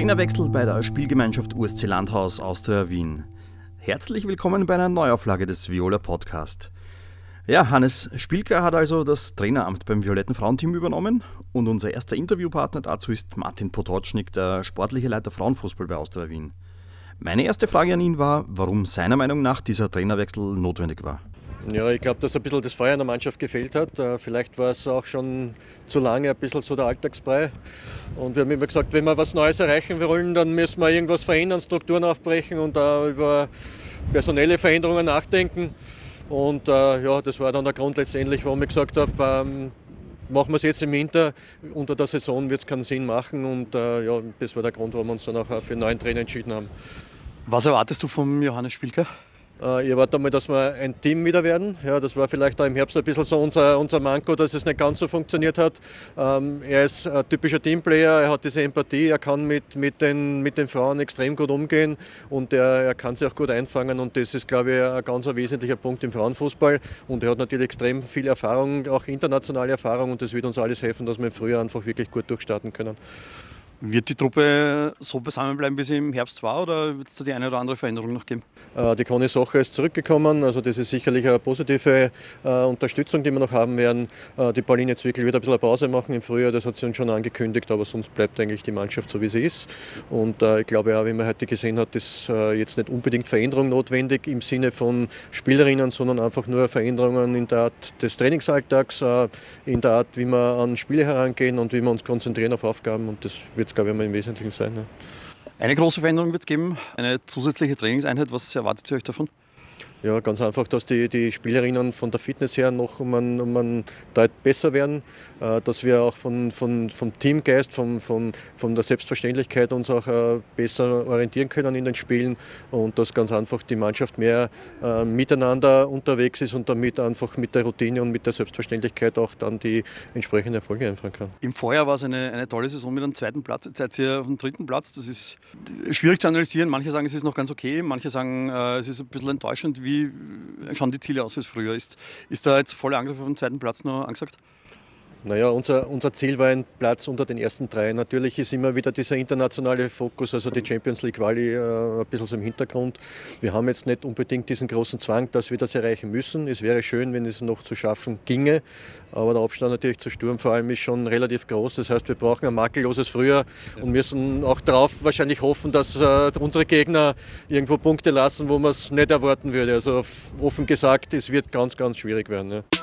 Trainerwechsel bei der Spielgemeinschaft USC Landhaus Austria Wien. Herzlich willkommen bei einer Neuauflage des Viola Podcast. Ja, Hannes Spielker hat also das Traineramt beim Violetten Frauenteam übernommen und unser erster Interviewpartner dazu ist Martin Potocznik, der sportliche Leiter Frauenfußball bei Austria Wien. Meine erste Frage an ihn war, warum seiner Meinung nach dieser Trainerwechsel notwendig war. Ja, ich glaube, dass ein bisschen das Feuer in der Mannschaft gefehlt hat. Äh, vielleicht war es auch schon zu lange ein bisschen so der Alltagsbrei. Und wir haben immer gesagt, wenn wir was Neues erreichen wollen, dann müssen wir irgendwas verändern, Strukturen aufbrechen und uh, über personelle Veränderungen nachdenken. Und uh, ja, das war dann der Grund letztendlich, warum ich gesagt habe, ähm, machen wir es jetzt im Winter. Unter der Saison wird es keinen Sinn machen. Und uh, ja, das war der Grund, warum wir uns dann auch für einen neuen Trainer entschieden haben. Was erwartest du vom Johannes Spielker? Äh, ich erwarte einmal, dass wir ein Team wieder werden. Ja, das war vielleicht auch im Herbst ein bisschen so unser, unser Manko, dass es nicht ganz so funktioniert hat. Ähm, er ist ein typischer Teamplayer, er hat diese Empathie, er kann mit, mit, den, mit den Frauen extrem gut umgehen und er, er kann sie auch gut einfangen und das ist, glaube ich, ein ganz wesentlicher Punkt im Frauenfußball. Und er hat natürlich extrem viel Erfahrung, auch internationale Erfahrung und das wird uns alles helfen, dass wir im Frühjahr einfach wirklich gut durchstarten können. Wird die Truppe so zusammenbleiben, wie sie im Herbst war, oder wird es da die eine oder andere Veränderung noch geben? Äh, die Conny Socher ist zurückgekommen, also das ist sicherlich eine positive äh, Unterstützung, die wir noch haben werden. Äh, die Pauline Zwickel wird ein bisschen Pause machen im Frühjahr, das hat sie uns schon angekündigt, aber sonst bleibt eigentlich die Mannschaft so, wie sie ist. Und ich glaube auch, wie man heute gesehen hat, ist jetzt nicht unbedingt Veränderung notwendig im Sinne von Spielerinnen, sondern einfach nur Veränderungen in der Art des Trainingsalltags, in der Art, wie wir an Spiele herangehen und wie wir uns konzentrieren auf Aufgaben und das wird es, glaube ich, im Wesentlichen sein. Ja. Eine große Veränderung wird es geben, eine zusätzliche Trainingseinheit. Was erwartet ihr euch davon? Ja, ganz einfach, dass die, die Spielerinnen von der Fitness her noch um einen, um einen Deut besser werden, äh, dass wir auch von, von, vom Teamgeist, von, von, von der Selbstverständlichkeit uns auch äh, besser orientieren können in den Spielen und dass ganz einfach die Mannschaft mehr äh, miteinander unterwegs ist und damit einfach mit der Routine und mit der Selbstverständlichkeit auch dann die entsprechenden Erfolge einfahren kann. Im Vorjahr war es eine, eine tolle Saison mit einem zweiten Platz. Jetzt seid ihr auf dem dritten Platz. Das ist schwierig zu analysieren. Manche sagen, es ist noch ganz okay, manche sagen, es ist ein bisschen enttäuschend. Wie wie schauen die Ziele aus wie es früher ist? Ist da jetzt voller Angriff auf den zweiten Platz noch angesagt? Naja, unser, unser Ziel war ein Platz unter den ersten drei. Natürlich ist immer wieder dieser internationale Fokus, also die Champions League Quali, äh, ein bisschen so im Hintergrund. Wir haben jetzt nicht unbedingt diesen großen Zwang, dass wir das erreichen müssen. Es wäre schön, wenn es noch zu schaffen ginge, aber der Abstand natürlich zu Sturm vor allem ist schon relativ groß. Das heißt, wir brauchen ein makelloses Frühjahr und müssen auch darauf wahrscheinlich hoffen, dass äh, unsere Gegner irgendwo Punkte lassen, wo man es nicht erwarten würde. Also offen gesagt, es wird ganz, ganz schwierig werden. Ja.